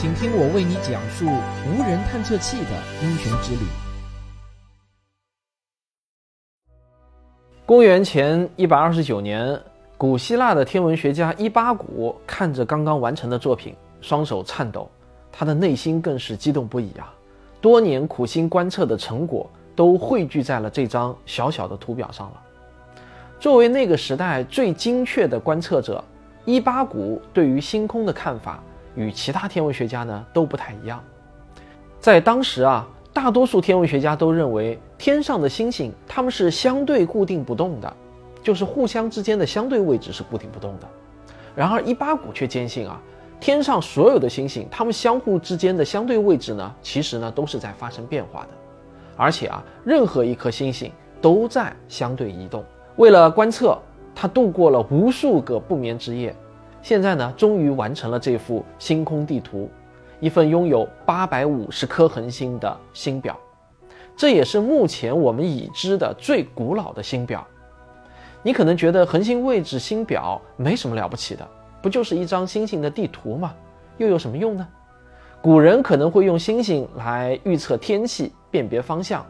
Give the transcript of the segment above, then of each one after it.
请听我为你讲述无人探测器的英雄之旅。公元前一百二十九年，古希腊的天文学家伊巴谷看着刚刚完成的作品，双手颤抖，他的内心更是激动不已啊！多年苦心观测的成果都汇聚在了这张小小的图表上了。作为那个时代最精确的观测者，伊巴谷对于星空的看法。与其他天文学家呢都不太一样，在当时啊，大多数天文学家都认为天上的星星它们是相对固定不动的，就是互相之间的相对位置是固定不动的。然而伊巴谷却坚信啊，天上所有的星星它们相互之间的相对位置呢，其实呢都是在发生变化的，而且啊，任何一颗星星都在相对移动。为了观测，他度过了无数个不眠之夜。现在呢，终于完成了这幅星空地图，一份拥有八百五十颗恒星的星表，这也是目前我们已知的最古老的星表。你可能觉得恒星位置星表没什么了不起的，不就是一张星星的地图吗？又有什么用呢？古人可能会用星星来预测天气、辨别方向，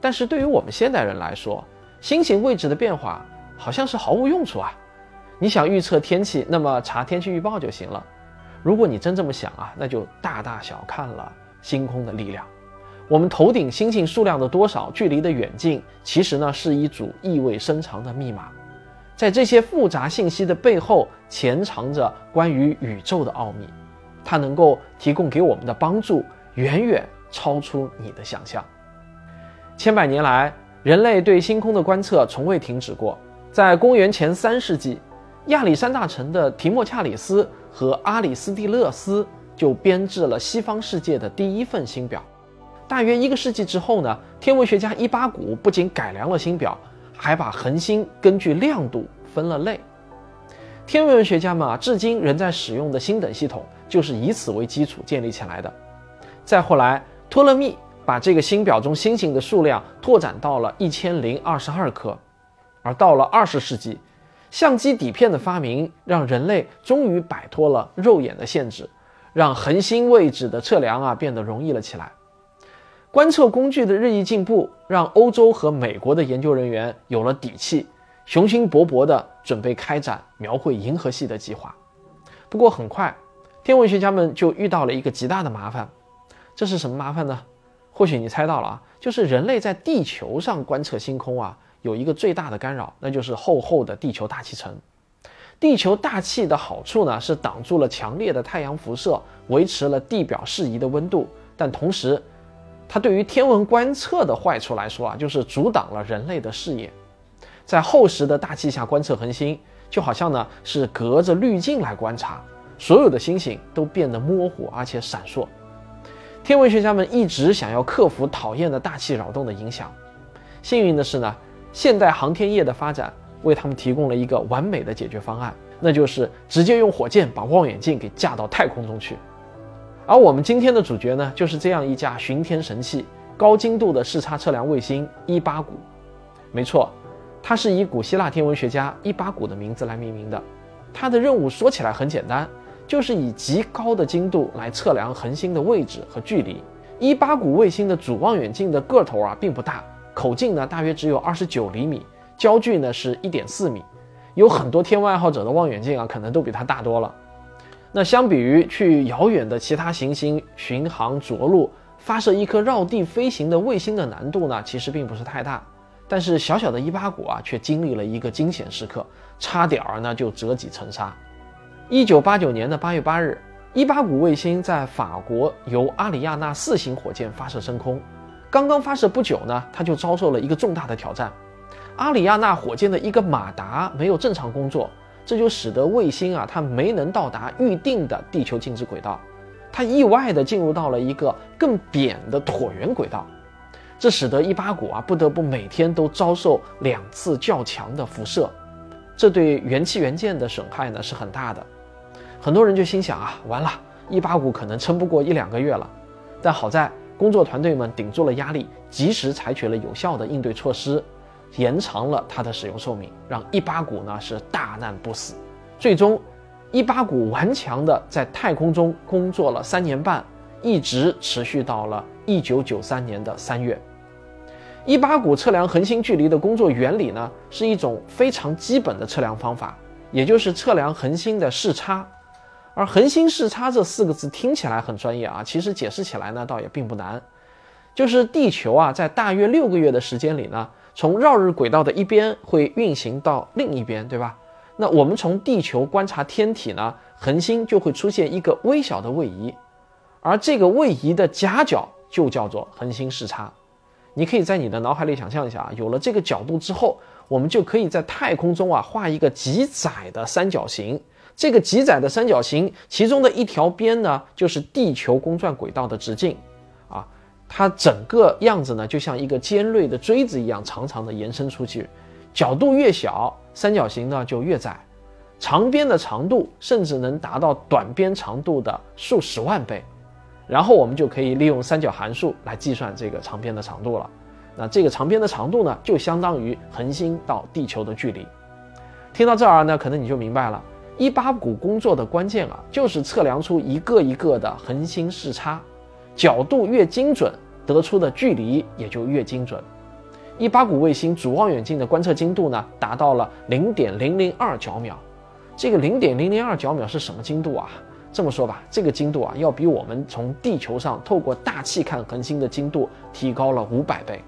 但是对于我们现代人来说，星星位置的变化好像是毫无用处啊。你想预测天气，那么查天气预报就行了。如果你真这么想啊，那就大大小看了星空的力量。我们头顶星星数量的多少，距离的远近，其实呢是一组意味深长的密码。在这些复杂信息的背后，潜藏着关于宇宙的奥秘。它能够提供给我们的帮助，远远超出你的想象。千百年来，人类对星空的观测从未停止过。在公元前三世纪。亚历山大城的提莫恰里斯和阿里斯蒂勒斯就编制了西方世界的第一份星表。大约一个世纪之后呢，天文学家伊巴谷不仅改良了星表，还把恒星根据亮度分了类。天文学家们啊，至今仍在使用的星等系统就是以此为基础建立起来的。再后来，托勒密把这个星表中星星的数量拓展到了一千零二十二颗，而到了二十世纪。相机底片的发明，让人类终于摆脱了肉眼的限制，让恒星位置的测量啊变得容易了起来。观测工具的日益进步，让欧洲和美国的研究人员有了底气，雄心勃勃地准备开展描绘银河系的计划。不过很快，天文学家们就遇到了一个极大的麻烦。这是什么麻烦呢？或许你猜到了啊，就是人类在地球上观测星空啊。有一个最大的干扰，那就是厚厚的地球大气层。地球大气的好处呢，是挡住了强烈的太阳辐射，维持了地表适宜的温度。但同时，它对于天文观测的坏处来说啊，就是阻挡了人类的视野。在厚实的大气下观测恒星，就好像呢是隔着滤镜来观察，所有的星星都变得模糊而且闪烁。天文学家们一直想要克服讨厌的大气扰动的影响。幸运的是呢。现代航天业的发展为他们提供了一个完美的解决方案，那就是直接用火箭把望远镜给架到太空中去。而我们今天的主角呢，就是这样一架巡天神器——高精度的视差测量卫星伊巴谷。没错，它是以古希腊天文学家伊巴谷的名字来命名的。它的任务说起来很简单，就是以极高的精度来测量恒星的位置和距离。伊巴谷卫星的主望远镜的个头啊，并不大。口径呢，大约只有二十九厘米，焦距呢是一点四米，有很多天文爱好者的望远镜啊，可能都比它大多了。那相比于去遥远的其他行星巡航着陆，发射一颗绕地飞行的卫星的难度呢，其实并不是太大。但是小小的伊巴谷啊，却经历了一个惊险时刻，差点儿呢就折戟沉沙。一九八九年的八月八日，伊巴谷卫星在法国由阿里亚纳四型火箭发射升空。刚刚发射不久呢，它就遭受了一个重大的挑战。阿里亚纳火箭的一个马达没有正常工作，这就使得卫星啊，它没能到达预定的地球静止轨道，它意外的进入到了一个更扁的椭圆轨道，这使得伊巴谷啊不得不每天都遭受两次较强的辐射，这对元气元件的损害呢是很大的。很多人就心想啊，完了，伊巴谷可能撑不过一两个月了。但好在。工作团队们顶住了压力，及时采取了有效的应对措施，延长了它的使用寿命，让伊巴谷呢是大难不死。最终，一八股顽强的在太空中工作了三年半，一直持续到了一九九三年的三月。一八股测量恒星距离的工作原理呢，是一种非常基本的测量方法，也就是测量恒星的视差。而恒星视差这四个字听起来很专业啊，其实解释起来呢，倒也并不难。就是地球啊，在大约六个月的时间里呢，从绕日轨道的一边会运行到另一边，对吧？那我们从地球观察天体呢，恒星就会出现一个微小的位移，而这个位移的夹角就叫做恒星视差。你可以在你的脑海里想象一下啊，有了这个角度之后，我们就可以在太空中啊画一个极窄的三角形。这个极窄的三角形，其中的一条边呢，就是地球公转轨道的直径，啊，它整个样子呢，就像一个尖锐的锥子一样，长长的延伸出去。角度越小，三角形呢就越窄，长边的长度甚至能达到短边长度的数十万倍。然后我们就可以利用三角函数来计算这个长边的长度了。那这个长边的长度呢，就相当于恒星到地球的距离。听到这儿呢，可能你就明白了，一八股工作的关键啊，就是测量出一个一个的恒星视差，角度越精准，得出的距离也就越精准。一八股卫星主望远镜的观测精度呢，达到了零点零零二角秒。这个零点零零二角秒是什么精度啊？这么说吧，这个精度啊，要比我们从地球上透过大气看恒星的精度提高了五百倍。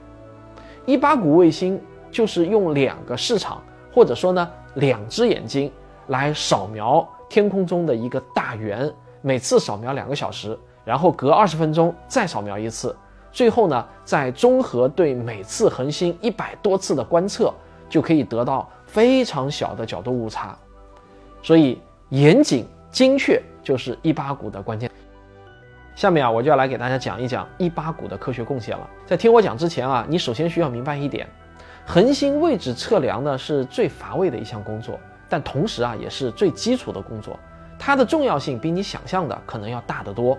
一八股卫星就是用两个视场，或者说呢两只眼睛来扫描天空中的一个大圆，每次扫描两个小时，然后隔二十分钟再扫描一次，最后呢再综合对每次恒星一百多次的观测，就可以得到非常小的角度误差。所以严谨精确。就是一八股的关键。下面啊，我就要来给大家讲一讲一八股的科学贡献了。在听我讲之前啊，你首先需要明白一点：恒星位置测量呢是最乏味的一项工作，但同时啊也是最基础的工作。它的重要性比你想象的可能要大得多。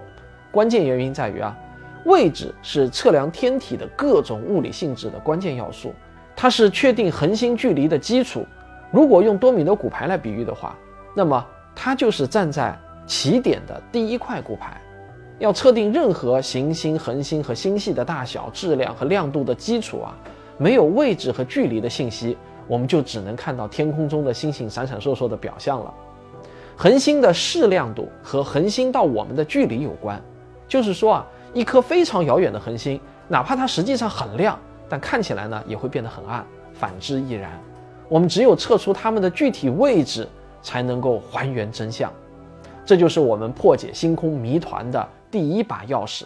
关键原因在于啊，位置是测量天体的各种物理性质的关键要素，它是确定恒星距离的基础。如果用多米诺骨牌来比喻的话，那么它就是站在起点的第一块骨牌，要测定任何行星、恒星和星系的大小、质量和亮度的基础啊，没有位置和距离的信息，我们就只能看到天空中的星星闪闪烁烁的表象了。恒星的视亮度和恒星到我们的距离有关，就是说啊，一颗非常遥远的恒星，哪怕它实际上很亮，但看起来呢也会变得很暗，反之亦然。我们只有测出它们的具体位置，才能够还原真相。这就是我们破解星空谜团的第一把钥匙。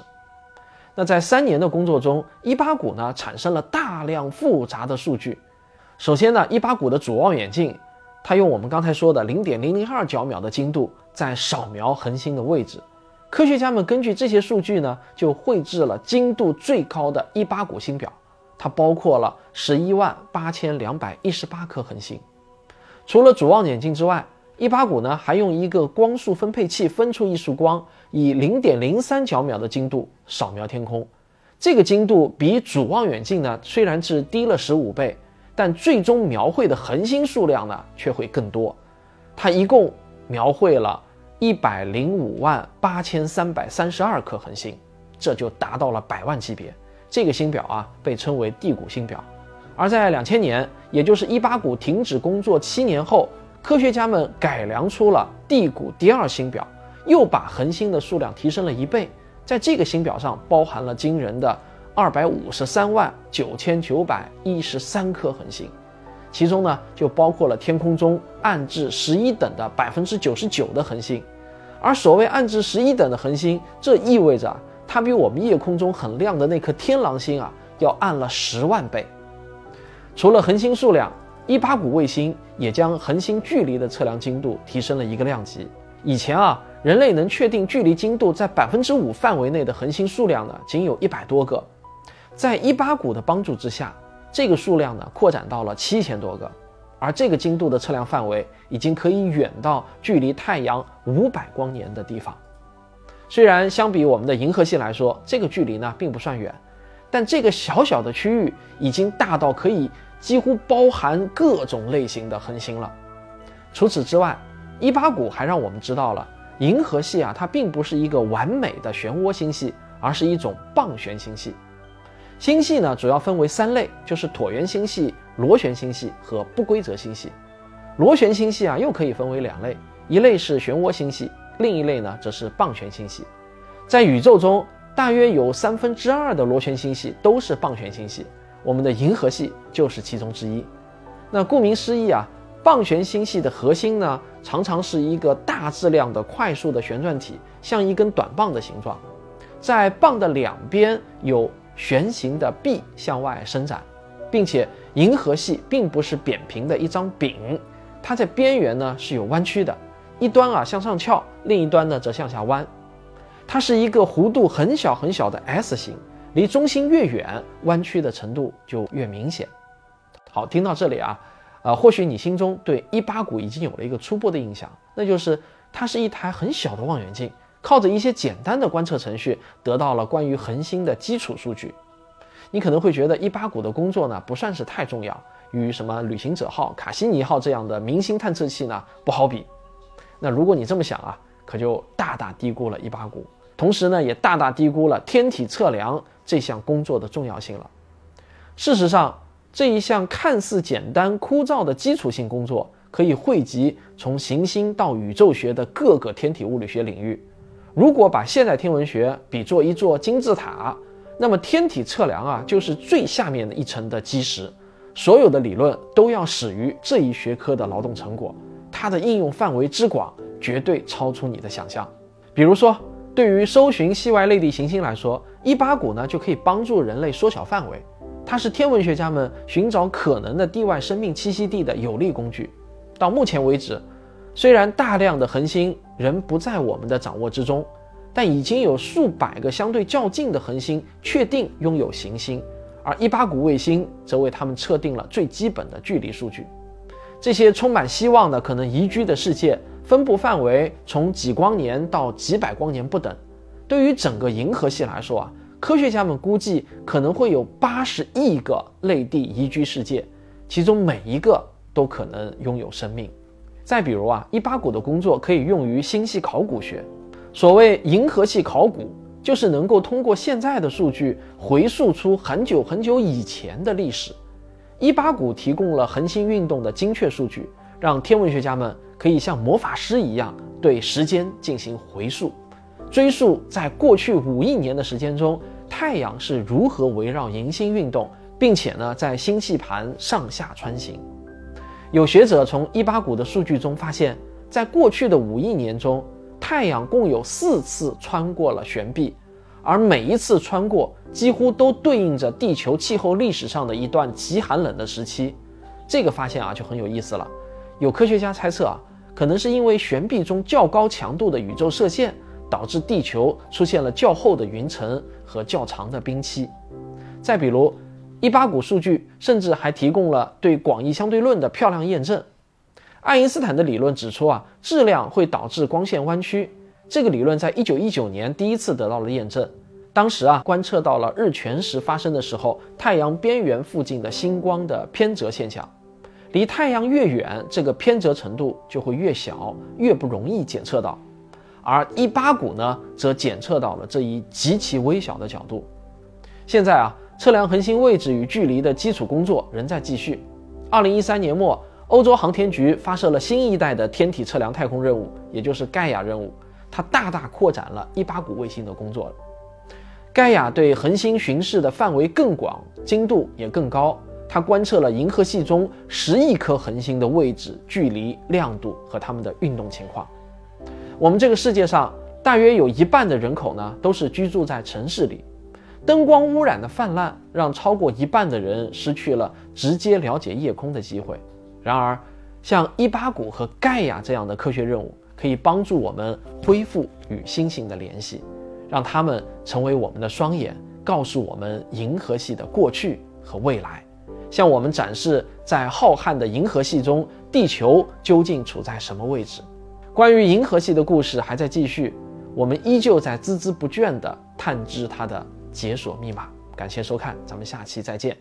那在三年的工作中，一八股呢产生了大量复杂的数据。首先呢，一八股的主望远镜，它用我们刚才说的零点零零二角秒的精度在扫描恒星的位置。科学家们根据这些数据呢，就绘制了精度最高的一八股星表，它包括了十一万八千两百一十八颗恒星。除了主望远镜之外，一八股呢，还用一个光束分配器分出一束光，以零点零三角秒的精度扫描天空。这个精度比主望远镜呢，虽然是低了十五倍，但最终描绘的恒星数量呢，却会更多。它一共描绘了一百零五万八千三百三十二颗恒星，这就达到了百万级别。这个星表啊，被称为地谷星表。而在两千年，也就是一八谷停止工作七年后。科学家们改良出了地谷第二星表，又把恒星的数量提升了一倍。在这个星表上，包含了惊人的二百五十三万九千九百一十三颗恒星，其中呢，就包括了天空中暗至十一等的百分之九十九的恒星。而所谓暗至十一等的恒星，这意味着它比我们夜空中很亮的那颗天狼星啊，要暗了十万倍。除了恒星数量。一八股卫星也将恒星距离的测量精度提升了一个量级。以前啊，人类能确定距离精度在百分之五范围内的恒星数量呢，仅有一百多个。在一八股的帮助之下，这个数量呢扩展到了七千多个，而这个精度的测量范围已经可以远到距离太阳五百光年的地方。虽然相比我们的银河系来说，这个距离呢并不算远，但这个小小的区域已经大到可以。几乎包含各种类型的恒星了。除此之外，一八股还让我们知道了银河系啊，它并不是一个完美的漩涡星系，而是一种棒旋星系。星系呢，主要分为三类，就是椭圆星系、螺旋星系和不规则星系。螺旋星系啊，又可以分为两类，一类是漩涡星系，另一类呢则是棒旋星系。在宇宙中，大约有三分之二的螺旋星系都是棒旋星系，我们的银河系就是其中之一。那顾名思义啊，棒旋星系的核心呢，常常是一个大质量的快速的旋转体，像一根短棒的形状，在棒的两边有旋形的臂向外伸展，并且银河系并不是扁平的一张饼。它在边缘呢是有弯曲的，一端啊向上翘，另一端呢则向下弯。它是一个弧度很小很小的 S 型，离中心越远，弯曲的程度就越明显。好，听到这里啊，呃，或许你心中对一八股已经有了一个初步的印象，那就是它是一台很小的望远镜，靠着一些简单的观测程序得到了关于恒星的基础数据。你可能会觉得一八股的工作呢不算是太重要。与什么旅行者号、卡西尼号这样的明星探测器呢不好比。那如果你这么想啊，可就大大低估了一八股，同时呢，也大大低估了天体测量这项工作的重要性了。事实上，这一项看似简单枯燥的基础性工作，可以汇集从行星到宇宙学的各个天体物理学领域。如果把现代天文学比作一座金字塔，那么天体测量啊，就是最下面的一层的基石。所有的理论都要始于这一学科的劳动成果，它的应用范围之广，绝对超出你的想象。比如说，对于搜寻系外类地行星来说，一八股呢就可以帮助人类缩小范围，它是天文学家们寻找可能的地外生命栖息地的有力工具。到目前为止，虽然大量的恒星仍不在我们的掌握之中，但已经有数百个相对较近的恒星确定拥有行星。而一八股卫星则为他们测定了最基本的距离数据。这些充满希望的可能宜居的世界，分布范围从几光年到几百光年不等。对于整个银河系来说啊，科学家们估计可能会有八十亿个类地宜居世界，其中每一个都可能拥有生命。再比如啊，一八股的工作可以用于星系考古学。所谓银河系考古。就是能够通过现在的数据回溯出很久很久以前的历史。一八股提供了恒星运动的精确数据，让天文学家们可以像魔法师一样对时间进行回溯，追溯在过去五亿年的时间中，太阳是如何围绕银星运动，并且呢在星系盘上下穿行。有学者从一八股的数据中发现，在过去的五亿年中。太阳共有四次穿过了悬臂，而每一次穿过几乎都对应着地球气候历史上的一段极寒冷的时期。这个发现啊就很有意思了。有科学家猜测啊，可能是因为悬臂中较高强度的宇宙射线，导致地球出现了较厚的云层和较长的冰期。再比如，一八股数据甚至还提供了对广义相对论的漂亮验证。爱因斯坦的理论指出啊，质量会导致光线弯曲。这个理论在一九一九年第一次得到了验证。当时啊，观测到了日全食发生的时候，太阳边缘附近的星光的偏折现象。离太阳越远，这个偏折程度就会越小，越不容易检测到。而一八股呢，则检测到了这一极其微小的角度。现在啊，测量恒星位置与距离的基础工作仍在继续。二零一三年末。欧洲航天局发射了新一代的天体测量太空任务，也就是盖亚任务。它大大扩展了一八股卫星的工作。盖亚对恒星巡视的范围更广，精度也更高。它观测了银河系中十亿颗恒星的位置、距离、亮度和它们的运动情况。我们这个世界上大约有一半的人口呢，都是居住在城市里。灯光污染的泛滥让超过一半的人失去了直接了解夜空的机会。然而，像伊巴谷和盖亚这样的科学任务，可以帮助我们恢复与星星的联系，让它们成为我们的双眼，告诉我们银河系的过去和未来，向我们展示在浩瀚的银河系中，地球究竟处在什么位置。关于银河系的故事还在继续，我们依旧在孜孜不倦地探知它的解锁密码，感谢收看，咱们下期再见。